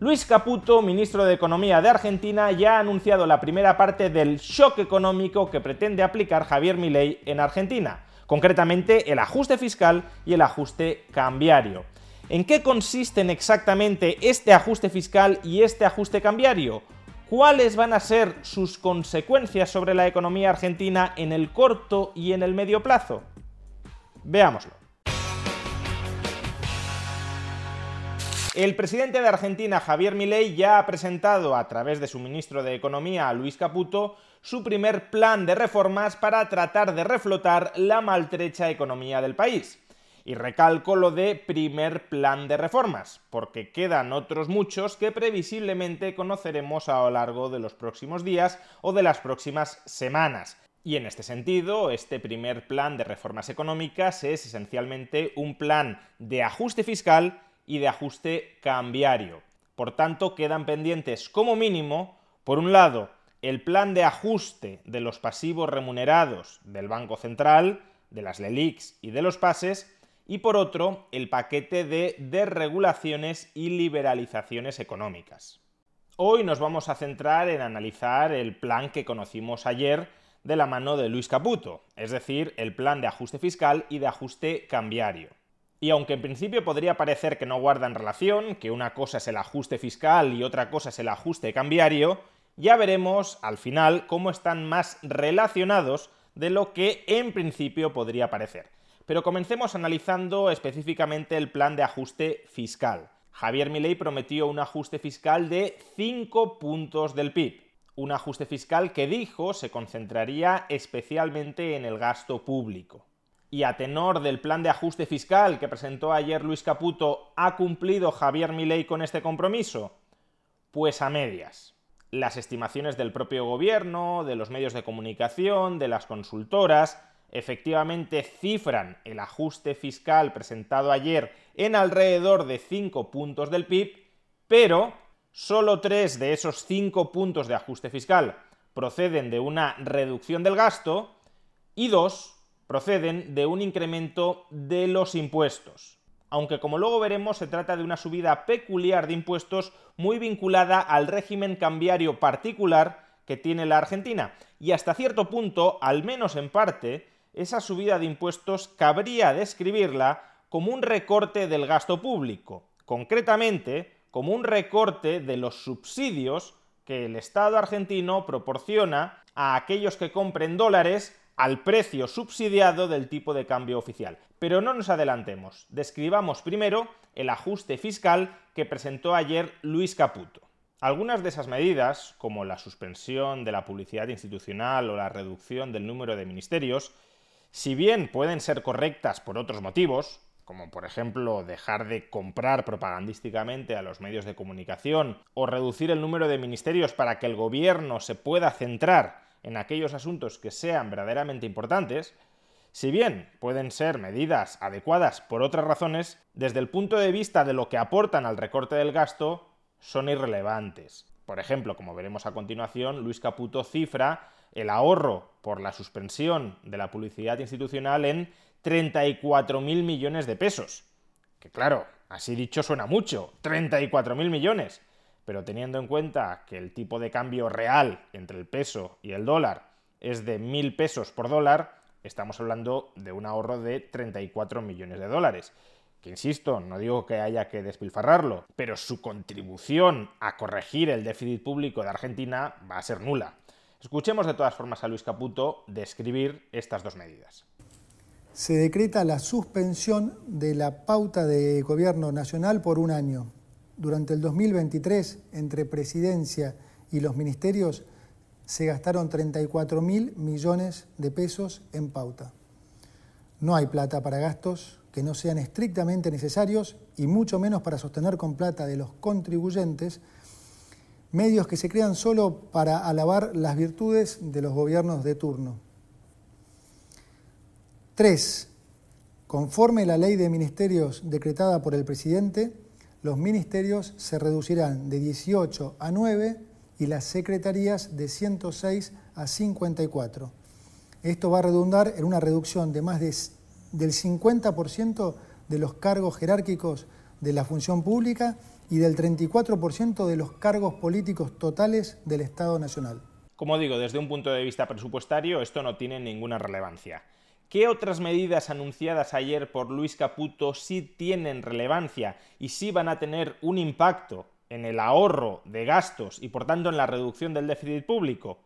Luis Caputo, ministro de Economía de Argentina, ya ha anunciado la primera parte del shock económico que pretende aplicar Javier Milei en Argentina, concretamente el ajuste fiscal y el ajuste cambiario. ¿En qué consisten exactamente este ajuste fiscal y este ajuste cambiario? ¿Cuáles van a ser sus consecuencias sobre la economía argentina en el corto y en el medio plazo? Veámoslo. El presidente de Argentina, Javier Milei, ya ha presentado a través de su ministro de Economía, Luis Caputo, su primer plan de reformas para tratar de reflotar la maltrecha economía del país. Y recalco lo de primer plan de reformas, porque quedan otros muchos que previsiblemente conoceremos a lo largo de los próximos días o de las próximas semanas. Y en este sentido, este primer plan de reformas económicas es esencialmente un plan de ajuste fiscal y de ajuste cambiario. Por tanto, quedan pendientes como mínimo, por un lado, el plan de ajuste de los pasivos remunerados del Banco Central, de las LELIX y de los pases, y por otro, el paquete de desregulaciones y liberalizaciones económicas. Hoy nos vamos a centrar en analizar el plan que conocimos ayer de la mano de Luis Caputo, es decir, el plan de ajuste fiscal y de ajuste cambiario. Y aunque en principio podría parecer que no guardan relación, que una cosa es el ajuste fiscal y otra cosa es el ajuste cambiario, ya veremos al final cómo están más relacionados de lo que en principio podría parecer. Pero comencemos analizando específicamente el plan de ajuste fiscal. Javier Milei prometió un ajuste fiscal de 5 puntos del PIB. Un ajuste fiscal que dijo se concentraría especialmente en el gasto público. Y a tenor del plan de ajuste fiscal que presentó ayer Luis Caputo, ¿ha cumplido Javier Milei con este compromiso? Pues a medias. Las estimaciones del propio gobierno, de los medios de comunicación, de las consultoras, efectivamente cifran el ajuste fiscal presentado ayer en alrededor de 5 puntos del PIB, pero solo 3 de esos 5 puntos de ajuste fiscal proceden de una reducción del gasto y 2 proceden de un incremento de los impuestos. Aunque como luego veremos se trata de una subida peculiar de impuestos muy vinculada al régimen cambiario particular que tiene la Argentina. Y hasta cierto punto, al menos en parte, esa subida de impuestos cabría describirla como un recorte del gasto público, concretamente como un recorte de los subsidios que el Estado argentino proporciona a aquellos que compren dólares al precio subsidiado del tipo de cambio oficial. Pero no nos adelantemos, describamos primero el ajuste fiscal que presentó ayer Luis Caputo. Algunas de esas medidas, como la suspensión de la publicidad institucional o la reducción del número de ministerios, si bien pueden ser correctas por otros motivos, como por ejemplo dejar de comprar propagandísticamente a los medios de comunicación o reducir el número de ministerios para que el gobierno se pueda centrar en aquellos asuntos que sean verdaderamente importantes, si bien pueden ser medidas adecuadas por otras razones, desde el punto de vista de lo que aportan al recorte del gasto, son irrelevantes. Por ejemplo, como veremos a continuación, Luis Caputo cifra el ahorro por la suspensión de la publicidad institucional en 34.000 millones de pesos. Que claro, así dicho suena mucho, 34.000 millones. Pero teniendo en cuenta que el tipo de cambio real entre el peso y el dólar es de 1.000 pesos por dólar, estamos hablando de un ahorro de 34 millones de dólares. Que insisto, no digo que haya que despilfarrarlo, pero su contribución a corregir el déficit público de Argentina va a ser nula. Escuchemos de todas formas a Luis Caputo describir estas dos medidas. Se decreta la suspensión de la pauta de gobierno nacional por un año. Durante el 2023, entre presidencia y los ministerios, se gastaron 34 mil millones de pesos en pauta. No hay plata para gastos que no sean estrictamente necesarios y mucho menos para sostener con plata de los contribuyentes medios que se crean solo para alabar las virtudes de los gobiernos de turno. 3. Conforme la ley de ministerios decretada por el presidente, los ministerios se reducirán de 18 a 9 y las secretarías de 106 a 54. Esto va a redundar en una reducción de más de, del 50% de los cargos jerárquicos de la función pública y del 34% de los cargos políticos totales del Estado Nacional. Como digo, desde un punto de vista presupuestario esto no tiene ninguna relevancia. ¿Qué otras medidas anunciadas ayer por Luis Caputo sí tienen relevancia y sí van a tener un impacto en el ahorro de gastos y por tanto en la reducción del déficit público?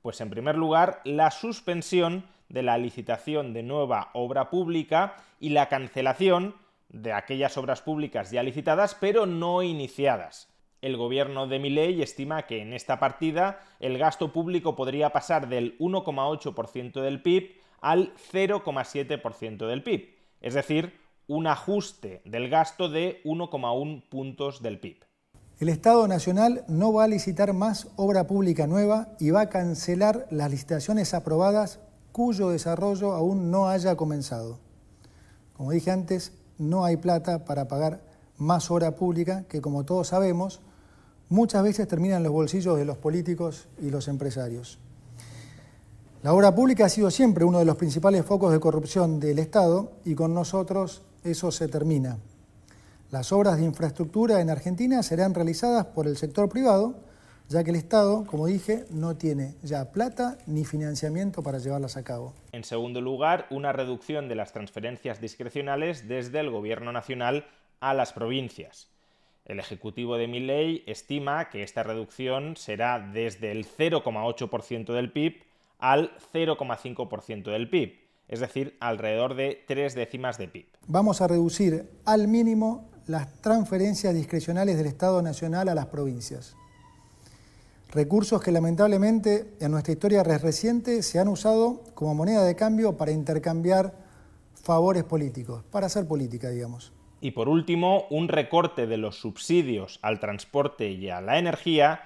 Pues en primer lugar, la suspensión de la licitación de nueva obra pública y la cancelación de aquellas obras públicas ya licitadas pero no iniciadas. El gobierno de Milei estima que en esta partida el gasto público podría pasar del 1,8% del PIB al 0,7% del PIB, es decir, un ajuste del gasto de 1,1 puntos del PIB. El Estado Nacional no va a licitar más obra pública nueva y va a cancelar las licitaciones aprobadas cuyo desarrollo aún no haya comenzado. Como dije antes, no hay plata para pagar más obra pública que, como todos sabemos, muchas veces termina en los bolsillos de los políticos y los empresarios. La obra pública ha sido siempre uno de los principales focos de corrupción del Estado y con nosotros eso se termina. Las obras de infraestructura en Argentina serán realizadas por el sector privado, ya que el Estado, como dije, no tiene ya plata ni financiamiento para llevarlas a cabo. En segundo lugar, una reducción de las transferencias discrecionales desde el Gobierno Nacional a las provincias. El Ejecutivo de Milley estima que esta reducción será desde el 0,8% del PIB al 0,5% del PIB, es decir, alrededor de tres décimas de PIB. Vamos a reducir al mínimo las transferencias discrecionales del Estado Nacional a las provincias. Recursos que lamentablemente en nuestra historia reciente se han usado como moneda de cambio para intercambiar favores políticos, para hacer política, digamos. Y por último, un recorte de los subsidios al transporte y a la energía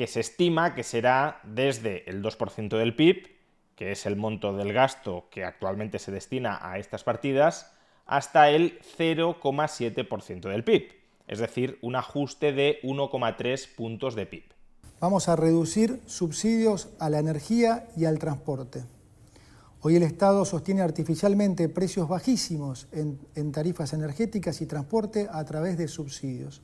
que se estima que será desde el 2% del PIB, que es el monto del gasto que actualmente se destina a estas partidas, hasta el 0,7% del PIB, es decir, un ajuste de 1,3 puntos de PIB. Vamos a reducir subsidios a la energía y al transporte. Hoy el Estado sostiene artificialmente precios bajísimos en, en tarifas energéticas y transporte a través de subsidios.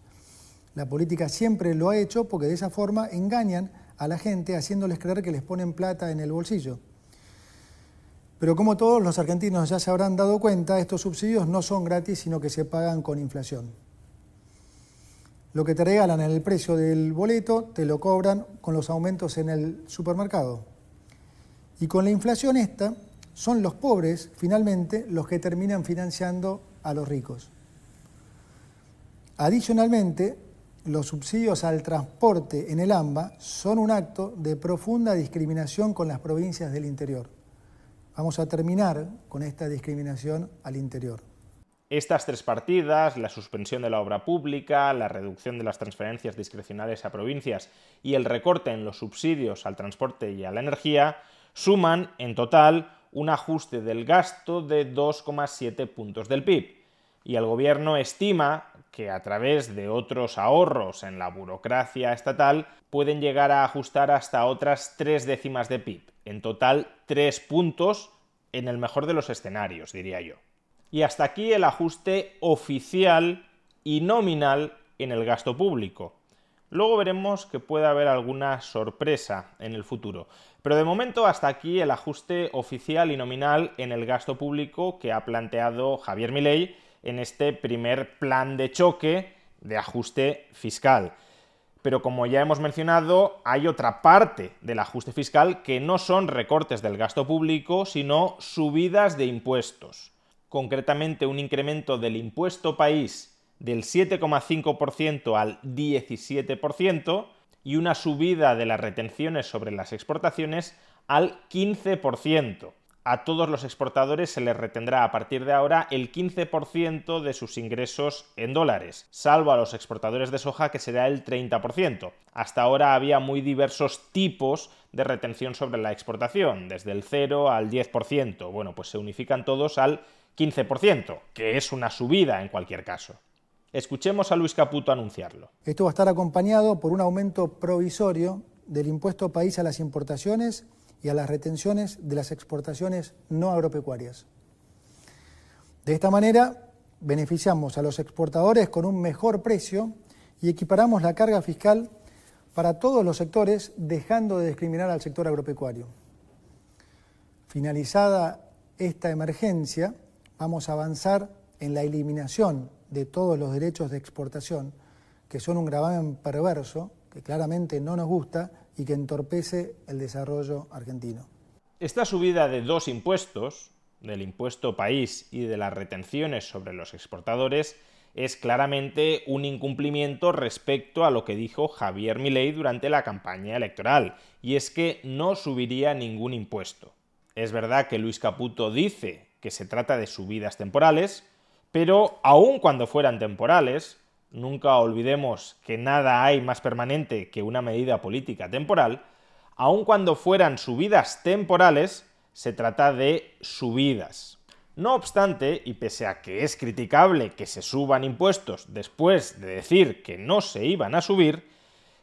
La política siempre lo ha hecho porque de esa forma engañan a la gente haciéndoles creer que les ponen plata en el bolsillo. Pero como todos los argentinos ya se habrán dado cuenta, estos subsidios no son gratis, sino que se pagan con inflación. Lo que te regalan en el precio del boleto te lo cobran con los aumentos en el supermercado. Y con la inflación esta, son los pobres, finalmente, los que terminan financiando a los ricos. Adicionalmente, los subsidios al transporte en el AMBA son un acto de profunda discriminación con las provincias del interior. Vamos a terminar con esta discriminación al interior. Estas tres partidas, la suspensión de la obra pública, la reducción de las transferencias discrecionales a provincias y el recorte en los subsidios al transporte y a la energía, suman en total un ajuste del gasto de 2,7 puntos del PIB. Y el gobierno estima que a través de otros ahorros en la burocracia estatal pueden llegar a ajustar hasta otras tres décimas de PIB. En total, tres puntos en el mejor de los escenarios, diría yo. Y hasta aquí el ajuste oficial y nominal en el gasto público. Luego veremos que puede haber alguna sorpresa en el futuro. Pero de momento hasta aquí el ajuste oficial y nominal en el gasto público que ha planteado Javier Milei en este primer plan de choque de ajuste fiscal. Pero como ya hemos mencionado, hay otra parte del ajuste fiscal que no son recortes del gasto público, sino subidas de impuestos. Concretamente un incremento del impuesto país del 7,5% al 17% y una subida de las retenciones sobre las exportaciones al 15%. A todos los exportadores se les retendrá a partir de ahora el 15% de sus ingresos en dólares, salvo a los exportadores de soja que será el 30%. Hasta ahora había muy diversos tipos de retención sobre la exportación, desde el 0 al 10%. Bueno, pues se unifican todos al 15%, que es una subida en cualquier caso. Escuchemos a Luis Caputo anunciarlo. Esto va a estar acompañado por un aumento provisorio del impuesto país a las importaciones y a las retenciones de las exportaciones no agropecuarias. De esta manera, beneficiamos a los exportadores con un mejor precio y equiparamos la carga fiscal para todos los sectores, dejando de discriminar al sector agropecuario. Finalizada esta emergencia, vamos a avanzar en la eliminación de todos los derechos de exportación, que son un gravamen perverso, que claramente no nos gusta y que entorpece el desarrollo argentino. Esta subida de dos impuestos, del impuesto país y de las retenciones sobre los exportadores, es claramente un incumplimiento respecto a lo que dijo Javier Milei durante la campaña electoral, y es que no subiría ningún impuesto. Es verdad que Luis Caputo dice que se trata de subidas temporales, pero aun cuando fueran temporales, nunca olvidemos que nada hay más permanente que una medida política temporal, aun cuando fueran subidas temporales, se trata de subidas. No obstante, y pese a que es criticable que se suban impuestos después de decir que no se iban a subir,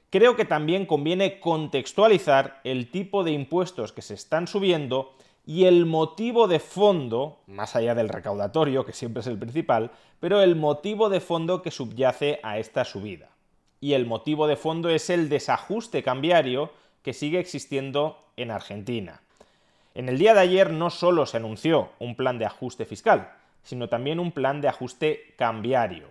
creo que también conviene contextualizar el tipo de impuestos que se están subiendo y el motivo de fondo, más allá del recaudatorio, que siempre es el principal, pero el motivo de fondo que subyace a esta subida. Y el motivo de fondo es el desajuste cambiario que sigue existiendo en Argentina. En el día de ayer no solo se anunció un plan de ajuste fiscal, sino también un plan de ajuste cambiario.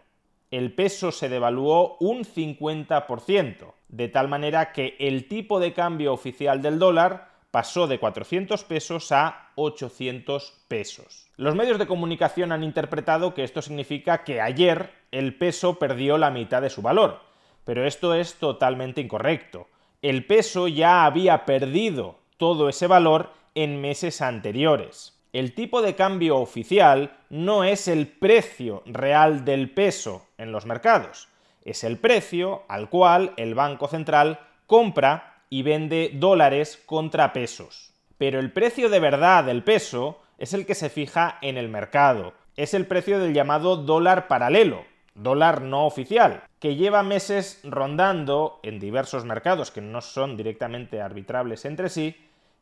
El peso se devaluó un 50%, de tal manera que el tipo de cambio oficial del dólar pasó de 400 pesos a 800 pesos. Los medios de comunicación han interpretado que esto significa que ayer el peso perdió la mitad de su valor, pero esto es totalmente incorrecto. El peso ya había perdido todo ese valor en meses anteriores. El tipo de cambio oficial no es el precio real del peso en los mercados, es el precio al cual el Banco Central compra y vende dólares contra pesos. Pero el precio de verdad del peso es el que se fija en el mercado. Es el precio del llamado dólar paralelo, dólar no oficial, que lleva meses rondando en diversos mercados que no son directamente arbitrables entre sí,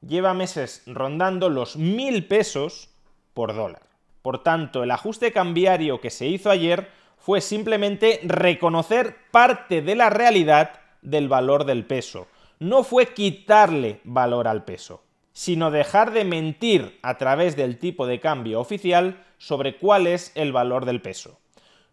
lleva meses rondando los mil pesos por dólar. Por tanto, el ajuste cambiario que se hizo ayer fue simplemente reconocer parte de la realidad del valor del peso no fue quitarle valor al peso, sino dejar de mentir a través del tipo de cambio oficial sobre cuál es el valor del peso.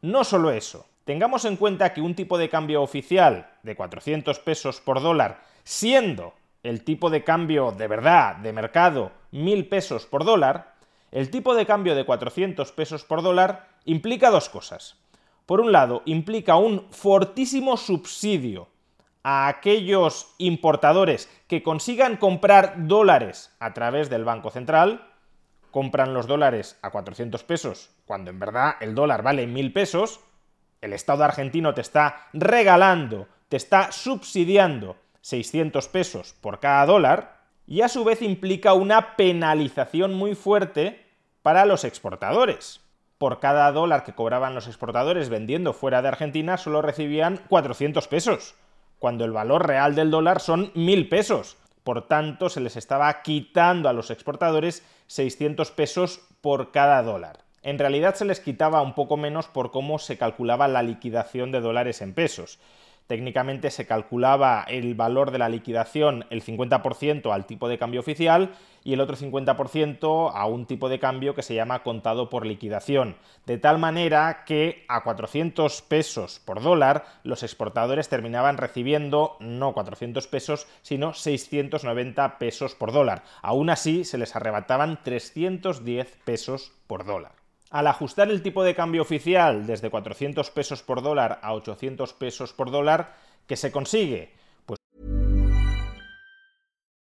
No solo eso, tengamos en cuenta que un tipo de cambio oficial de 400 pesos por dólar, siendo el tipo de cambio de verdad, de mercado, 1000 pesos por dólar, el tipo de cambio de 400 pesos por dólar implica dos cosas. Por un lado, implica un fortísimo subsidio a aquellos importadores que consigan comprar dólares a través del Banco Central, compran los dólares a 400 pesos, cuando en verdad el dólar vale 1000 pesos, el Estado argentino te está regalando, te está subsidiando 600 pesos por cada dólar, y a su vez implica una penalización muy fuerte para los exportadores. Por cada dólar que cobraban los exportadores vendiendo fuera de Argentina, solo recibían 400 pesos cuando el valor real del dólar son mil pesos. Por tanto, se les estaba quitando a los exportadores 600 pesos por cada dólar. En realidad se les quitaba un poco menos por cómo se calculaba la liquidación de dólares en pesos. Técnicamente se calculaba el valor de la liquidación el 50% al tipo de cambio oficial y el otro 50% a un tipo de cambio que se llama contado por liquidación. De tal manera que a 400 pesos por dólar los exportadores terminaban recibiendo no 400 pesos, sino 690 pesos por dólar. Aún así se les arrebataban 310 pesos por dólar. Al ajustar el tipo de cambio oficial desde 400 pesos por dólar a 800 pesos por dólar, ¿qué se consigue? Pues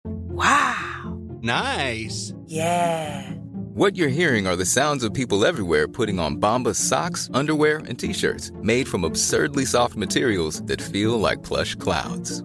wow. Nice. Yeah. What you're hearing are the sounds of people everywhere putting on Bombas socks, underwear, and t-shirts made from absurdly soft materials that feel like plush clouds.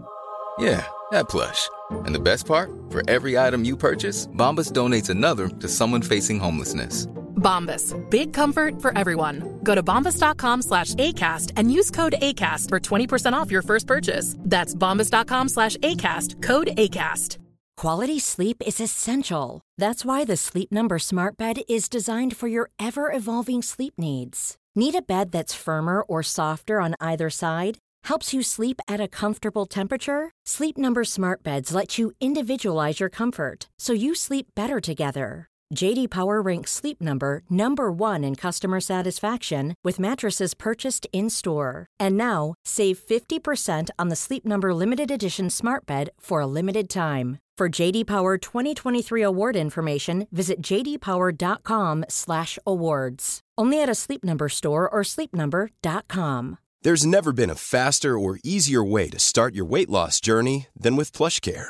Yeah, that plush. And the best part? For every item you purchase, Bombas donates another to someone facing homelessness. Bombas. Big comfort for everyone. Go to bombas.com slash ACAST and use code ACAST for 20% off your first purchase. That's bombas.com slash ACAST. Code ACAST. Quality sleep is essential. That's why the Sleep Number Smart Bed is designed for your ever-evolving sleep needs. Need a bed that's firmer or softer on either side? Helps you sleep at a comfortable temperature? Sleep Number Smart Beds let you individualize your comfort so you sleep better together. JD Power ranks Sleep Number number 1 in customer satisfaction with mattresses purchased in-store. And now, save 50% on the Sleep Number limited edition Smart Bed for a limited time. For JD Power 2023 award information, visit jdpower.com/awards. Only at a Sleep Number store or sleepnumber.com. There's never been a faster or easier way to start your weight loss journey than with PlushCare.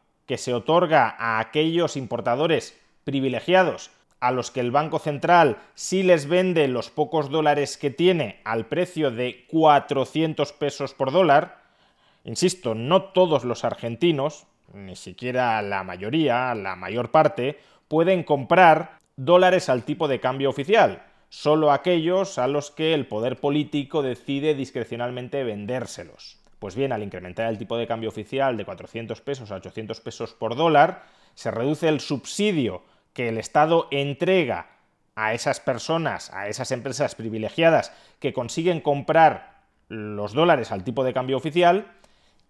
que se otorga a aquellos importadores privilegiados a los que el Banco Central sí les vende los pocos dólares que tiene al precio de 400 pesos por dólar. Insisto, no todos los argentinos, ni siquiera la mayoría, la mayor parte, pueden comprar dólares al tipo de cambio oficial, solo aquellos a los que el poder político decide discrecionalmente vendérselos. Pues bien, al incrementar el tipo de cambio oficial de 400 pesos a 800 pesos por dólar, se reduce el subsidio que el Estado entrega a esas personas, a esas empresas privilegiadas que consiguen comprar los dólares al tipo de cambio oficial,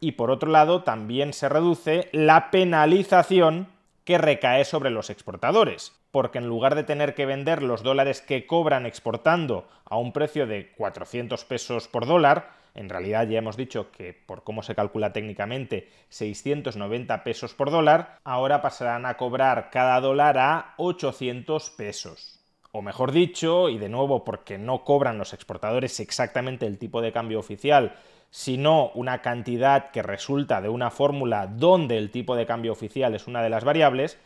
y por otro lado también se reduce la penalización que recae sobre los exportadores, porque en lugar de tener que vender los dólares que cobran exportando a un precio de 400 pesos por dólar, en realidad ya hemos dicho que por cómo se calcula técnicamente 690 pesos por dólar, ahora pasarán a cobrar cada dólar a 800 pesos. O mejor dicho, y de nuevo porque no cobran los exportadores exactamente el tipo de cambio oficial, sino una cantidad que resulta de una fórmula donde el tipo de cambio oficial es una de las variables,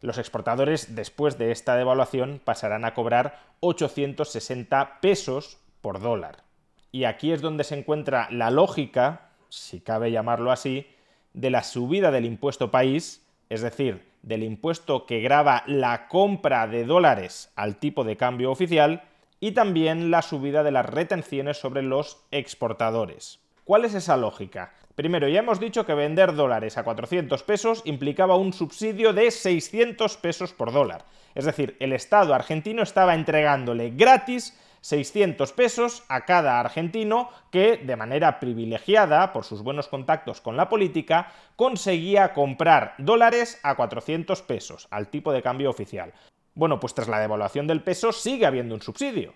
los exportadores después de esta devaluación pasarán a cobrar 860 pesos por dólar. Y aquí es donde se encuentra la lógica, si cabe llamarlo así, de la subida del impuesto país, es decir, del impuesto que grava la compra de dólares al tipo de cambio oficial, y también la subida de las retenciones sobre los exportadores. ¿Cuál es esa lógica? Primero, ya hemos dicho que vender dólares a 400 pesos implicaba un subsidio de 600 pesos por dólar. Es decir, el Estado argentino estaba entregándole gratis 600 pesos a cada argentino que, de manera privilegiada, por sus buenos contactos con la política, conseguía comprar dólares a 400 pesos, al tipo de cambio oficial. Bueno, pues tras la devaluación del peso sigue habiendo un subsidio.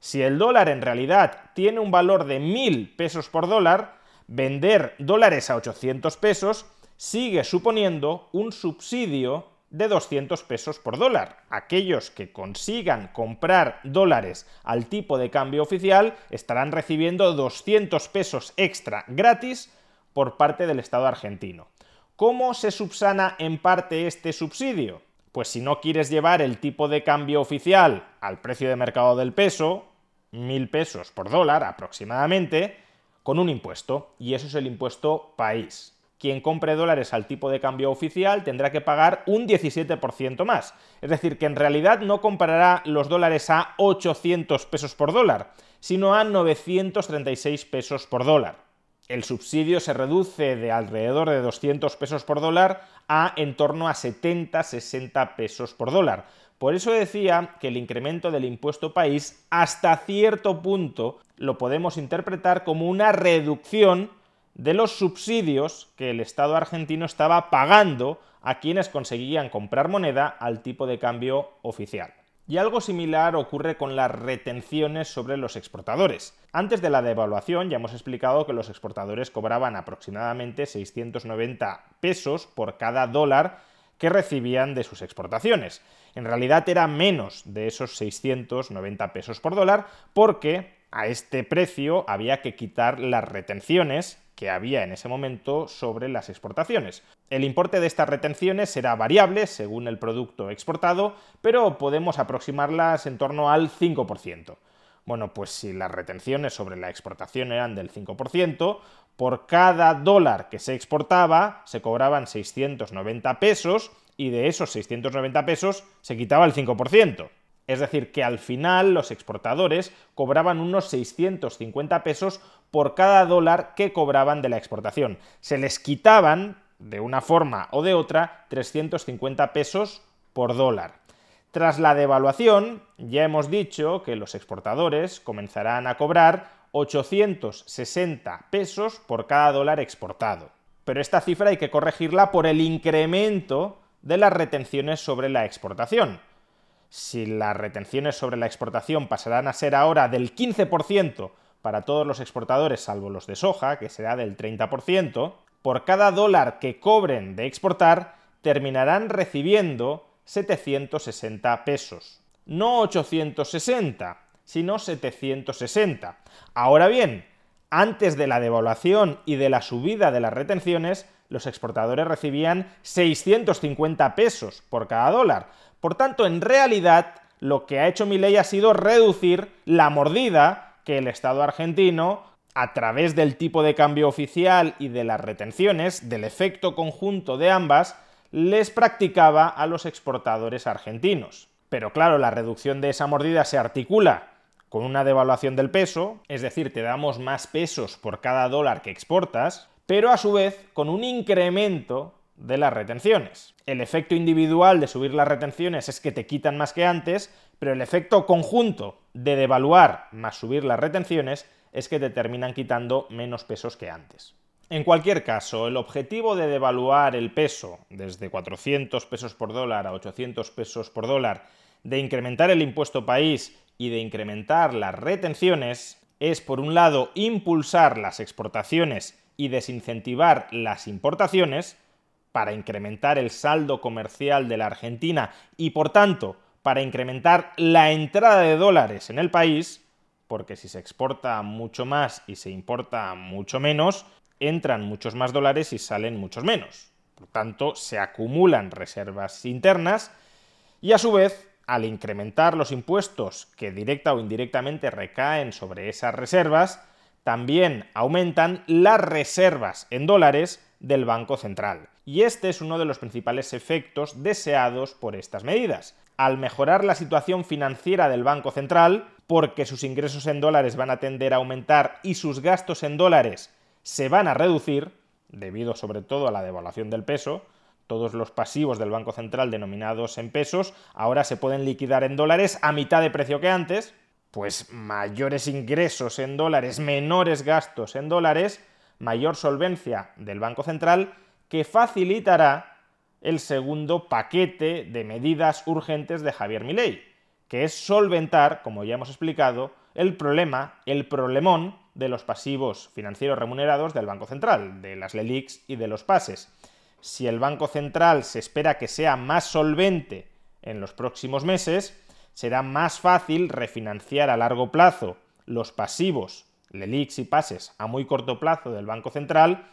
Si el dólar en realidad tiene un valor de 1.000 pesos por dólar, vender dólares a 800 pesos sigue suponiendo un subsidio de 200 pesos por dólar. Aquellos que consigan comprar dólares al tipo de cambio oficial estarán recibiendo 200 pesos extra gratis por parte del Estado argentino. ¿Cómo se subsana en parte este subsidio? Pues si no quieres llevar el tipo de cambio oficial al precio de mercado del peso, mil pesos por dólar aproximadamente, con un impuesto, y eso es el impuesto país quien compre dólares al tipo de cambio oficial tendrá que pagar un 17% más. Es decir, que en realidad no comprará los dólares a 800 pesos por dólar, sino a 936 pesos por dólar. El subsidio se reduce de alrededor de 200 pesos por dólar a en torno a 70-60 pesos por dólar. Por eso decía que el incremento del impuesto país hasta cierto punto lo podemos interpretar como una reducción de los subsidios que el Estado argentino estaba pagando a quienes conseguían comprar moneda al tipo de cambio oficial. Y algo similar ocurre con las retenciones sobre los exportadores. Antes de la devaluación ya hemos explicado que los exportadores cobraban aproximadamente 690 pesos por cada dólar que recibían de sus exportaciones. En realidad era menos de esos 690 pesos por dólar porque a este precio había que quitar las retenciones que había en ese momento sobre las exportaciones. El importe de estas retenciones será variable según el producto exportado, pero podemos aproximarlas en torno al 5%. Bueno, pues si las retenciones sobre la exportación eran del 5%, por cada dólar que se exportaba se cobraban 690 pesos y de esos 690 pesos se quitaba el 5%. Es decir, que al final los exportadores cobraban unos 650 pesos por cada dólar que cobraban de la exportación. Se les quitaban, de una forma o de otra, 350 pesos por dólar. Tras la devaluación, ya hemos dicho que los exportadores comenzarán a cobrar 860 pesos por cada dólar exportado. Pero esta cifra hay que corregirla por el incremento de las retenciones sobre la exportación si las retenciones sobre la exportación pasarán a ser ahora del 15% para todos los exportadores salvo los de soja, que será del 30%, por cada dólar que cobren de exportar terminarán recibiendo 760 pesos. No 860, sino 760. Ahora bien, antes de la devaluación y de la subida de las retenciones, los exportadores recibían 650 pesos por cada dólar. Por tanto, en realidad, lo que ha hecho ley ha sido reducir la mordida que el Estado argentino, a través del tipo de cambio oficial y de las retenciones, del efecto conjunto de ambas, les practicaba a los exportadores argentinos. Pero claro, la reducción de esa mordida se articula con una devaluación del peso, es decir, te damos más pesos por cada dólar que exportas, pero a su vez con un incremento de las retenciones. El efecto individual de subir las retenciones es que te quitan más que antes, pero el efecto conjunto de devaluar más subir las retenciones es que te terminan quitando menos pesos que antes. En cualquier caso, el objetivo de devaluar el peso desde 400 pesos por dólar a 800 pesos por dólar, de incrementar el impuesto país y de incrementar las retenciones es, por un lado, impulsar las exportaciones y desincentivar las importaciones para incrementar el saldo comercial de la Argentina y por tanto para incrementar la entrada de dólares en el país, porque si se exporta mucho más y se importa mucho menos, entran muchos más dólares y salen muchos menos. Por tanto, se acumulan reservas internas y a su vez, al incrementar los impuestos que directa o indirectamente recaen sobre esas reservas, también aumentan las reservas en dólares del Banco Central. Y este es uno de los principales efectos deseados por estas medidas. Al mejorar la situación financiera del Banco Central, porque sus ingresos en dólares van a tender a aumentar y sus gastos en dólares se van a reducir, debido sobre todo a la devaluación del peso, todos los pasivos del Banco Central denominados en pesos ahora se pueden liquidar en dólares a mitad de precio que antes, pues mayores ingresos en dólares, menores gastos en dólares, mayor solvencia del Banco Central, que facilitará el segundo paquete de medidas urgentes de Javier Milei, que es solventar, como ya hemos explicado, el problema, el problemón de los pasivos financieros remunerados del Banco Central, de las LELIX y de los pases. Si el Banco Central se espera que sea más solvente en los próximos meses, será más fácil refinanciar a largo plazo los pasivos, LELIX y pases a muy corto plazo del Banco Central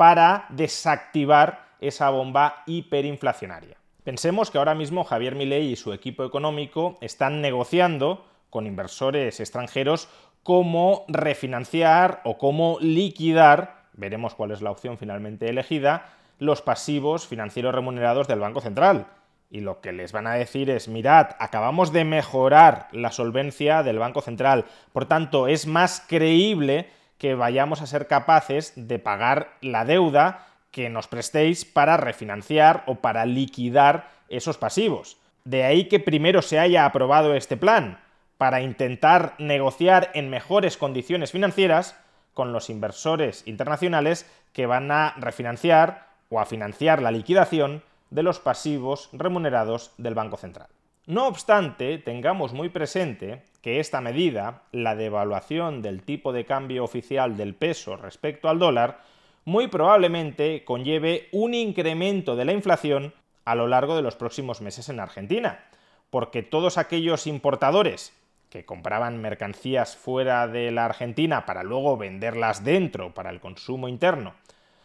para desactivar esa bomba hiperinflacionaria. Pensemos que ahora mismo Javier Milei y su equipo económico están negociando con inversores extranjeros cómo refinanciar o cómo liquidar, veremos cuál es la opción finalmente elegida, los pasivos financieros remunerados del Banco Central y lo que les van a decir es, mirad, acabamos de mejorar la solvencia del Banco Central, por tanto es más creíble que vayamos a ser capaces de pagar la deuda que nos prestéis para refinanciar o para liquidar esos pasivos. De ahí que primero se haya aprobado este plan, para intentar negociar en mejores condiciones financieras con los inversores internacionales que van a refinanciar o a financiar la liquidación de los pasivos remunerados del Banco Central. No obstante, tengamos muy presente que esta medida, la devaluación del tipo de cambio oficial del peso respecto al dólar, muy probablemente conlleve un incremento de la inflación a lo largo de los próximos meses en Argentina, porque todos aquellos importadores que compraban mercancías fuera de la Argentina para luego venderlas dentro para el consumo interno,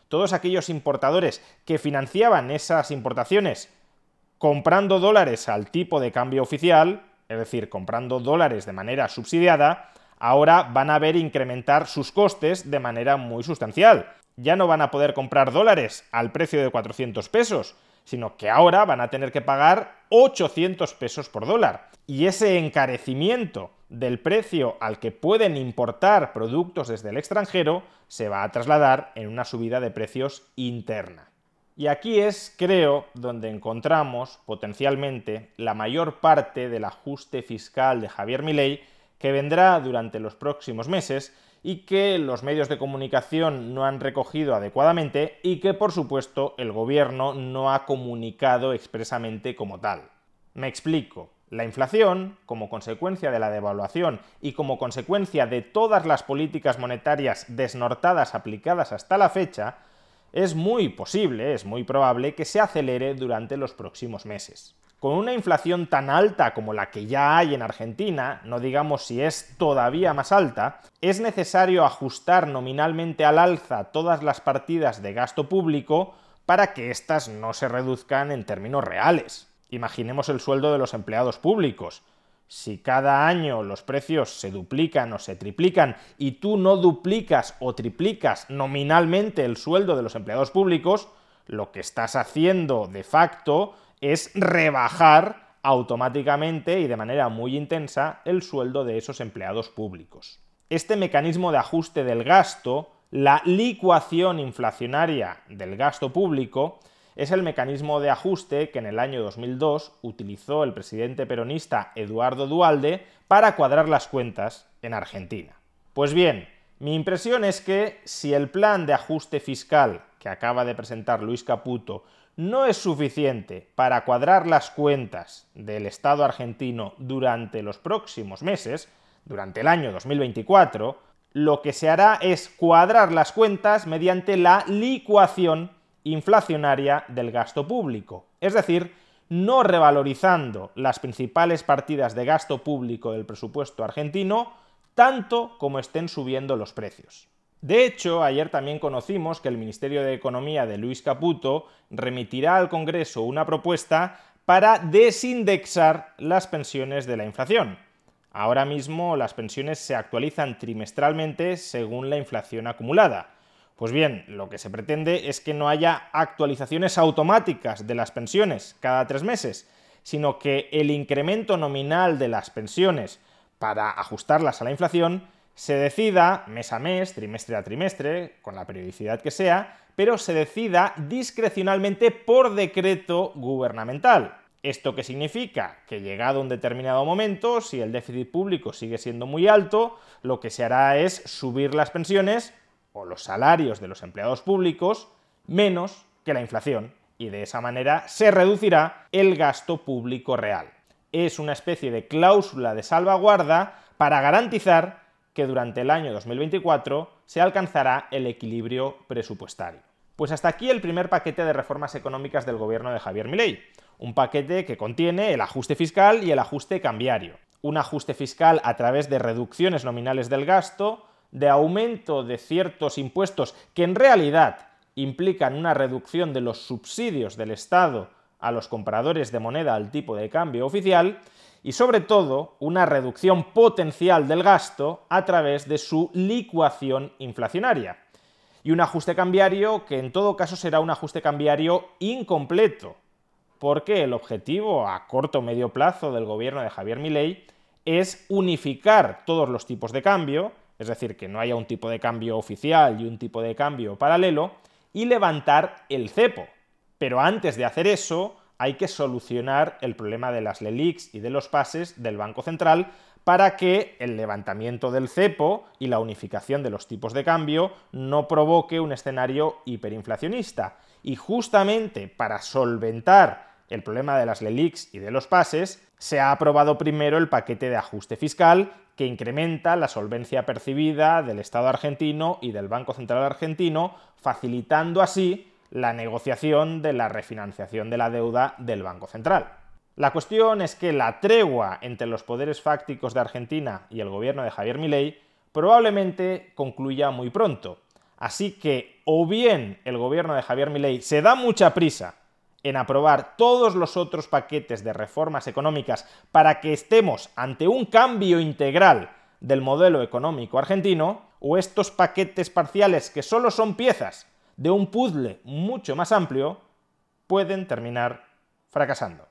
todos aquellos importadores que financiaban esas importaciones comprando dólares al tipo de cambio oficial, es decir, comprando dólares de manera subsidiada, ahora van a ver incrementar sus costes de manera muy sustancial. Ya no van a poder comprar dólares al precio de 400 pesos, sino que ahora van a tener que pagar 800 pesos por dólar. Y ese encarecimiento del precio al que pueden importar productos desde el extranjero se va a trasladar en una subida de precios interna. Y aquí es, creo, donde encontramos potencialmente la mayor parte del ajuste fiscal de Javier Milei que vendrá durante los próximos meses y que los medios de comunicación no han recogido adecuadamente y que, por supuesto, el gobierno no ha comunicado expresamente como tal. Me explico. La inflación, como consecuencia de la devaluación y como consecuencia de todas las políticas monetarias desnortadas aplicadas hasta la fecha, es muy posible, es muy probable que se acelere durante los próximos meses. Con una inflación tan alta como la que ya hay en Argentina, no digamos si es todavía más alta, es necesario ajustar nominalmente al alza todas las partidas de gasto público para que éstas no se reduzcan en términos reales. Imaginemos el sueldo de los empleados públicos si cada año los precios se duplican o se triplican y tú no duplicas o triplicas nominalmente el sueldo de los empleados públicos, lo que estás haciendo de facto es rebajar automáticamente y de manera muy intensa el sueldo de esos empleados públicos. Este mecanismo de ajuste del gasto, la licuación inflacionaria del gasto público, es el mecanismo de ajuste que en el año 2002 utilizó el presidente peronista Eduardo Dualde para cuadrar las cuentas en Argentina. Pues bien, mi impresión es que si el plan de ajuste fiscal que acaba de presentar Luis Caputo no es suficiente para cuadrar las cuentas del Estado argentino durante los próximos meses, durante el año 2024, lo que se hará es cuadrar las cuentas mediante la licuación inflacionaria del gasto público, es decir, no revalorizando las principales partidas de gasto público del presupuesto argentino tanto como estén subiendo los precios. De hecho, ayer también conocimos que el Ministerio de Economía de Luis Caputo remitirá al Congreso una propuesta para desindexar las pensiones de la inflación. Ahora mismo las pensiones se actualizan trimestralmente según la inflación acumulada. Pues bien, lo que se pretende es que no haya actualizaciones automáticas de las pensiones cada tres meses, sino que el incremento nominal de las pensiones para ajustarlas a la inflación se decida mes a mes, trimestre a trimestre, con la periodicidad que sea, pero se decida discrecionalmente por decreto gubernamental. ¿Esto qué significa? Que llegado un determinado momento, si el déficit público sigue siendo muy alto, lo que se hará es subir las pensiones o los salarios de los empleados públicos menos que la inflación y de esa manera se reducirá el gasto público real. Es una especie de cláusula de salvaguarda para garantizar que durante el año 2024 se alcanzará el equilibrio presupuestario. Pues hasta aquí el primer paquete de reformas económicas del gobierno de Javier Milei, un paquete que contiene el ajuste fiscal y el ajuste cambiario. Un ajuste fiscal a través de reducciones nominales del gasto, de aumento de ciertos impuestos que en realidad implican una reducción de los subsidios del Estado a los compradores de moneda al tipo de cambio oficial y sobre todo una reducción potencial del gasto a través de su licuación inflacionaria. Y un ajuste cambiario que en todo caso será un ajuste cambiario incompleto, porque el objetivo a corto o medio plazo del gobierno de Javier Milei es unificar todos los tipos de cambio, es decir, que no haya un tipo de cambio oficial y un tipo de cambio paralelo, y levantar el cepo. Pero antes de hacer eso, hay que solucionar el problema de las LELIX y de los pases del Banco Central para que el levantamiento del cepo y la unificación de los tipos de cambio no provoque un escenario hiperinflacionista. Y justamente para solventar el problema de las LELIX y de los pases, se ha aprobado primero el paquete de ajuste fiscal que incrementa la solvencia percibida del Estado argentino y del Banco Central argentino, facilitando así la negociación de la refinanciación de la deuda del Banco Central. La cuestión es que la tregua entre los poderes fácticos de Argentina y el gobierno de Javier Milei probablemente concluya muy pronto. Así que o bien el gobierno de Javier Milei se da mucha prisa en aprobar todos los otros paquetes de reformas económicas para que estemos ante un cambio integral del modelo económico argentino, o estos paquetes parciales que solo son piezas de un puzzle mucho más amplio, pueden terminar fracasando.